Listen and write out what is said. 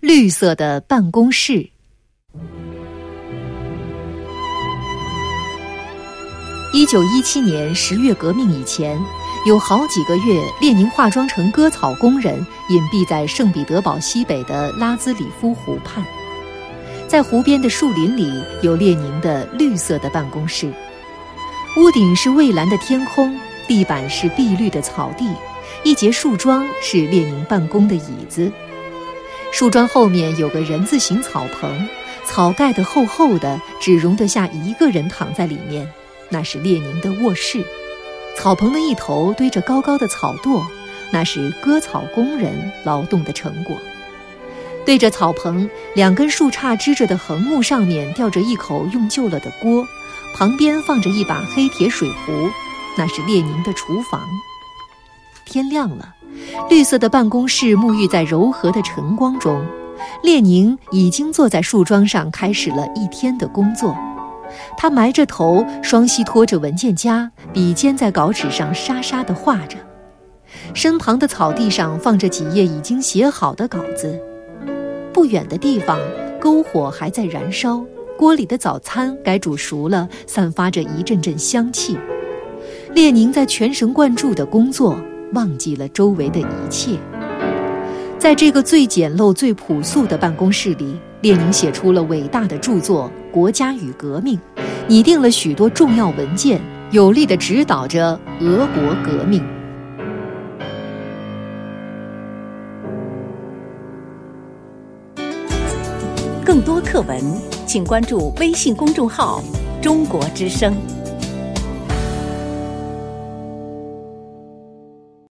绿色的办公室。一九一七年十月革命以前，有好几个月，列宁化妆成割草工人，隐蔽在圣彼得堡西北的拉兹里夫湖畔。在湖边的树林里，有列宁的绿色的办公室。屋顶是蔚蓝的天空，地板是碧绿的草地，一截树桩是列宁办公的椅子。树桩后面有个人字形草棚，草盖得厚厚的，只容得下一个人躺在里面。那是列宁的卧室，草棚的一头堆着高高的草垛，那是割草工人劳动的成果。对着草棚，两根树杈支着的横木上面吊着一口用旧了的锅，旁边放着一把黑铁水壶，那是列宁的厨房。天亮了，绿色的办公室沐浴在柔和的晨光中，列宁已经坐在树桩上开始了一天的工作。他埋着头，双膝托着文件夹，笔尖在稿纸上沙沙地画着。身旁的草地上放着几页已经写好的稿子。不远的地方，篝火还在燃烧，锅里的早餐该煮熟了，散发着一阵阵香气。列宁在全神贯注地工作，忘记了周围的一切。在这个最简陋、最朴素的办公室里，列宁写出了伟大的著作《国家与革命》，拟定了许多重要文件，有力地指导着俄国革命。更多课文，请关注微信公众号“中国之声”。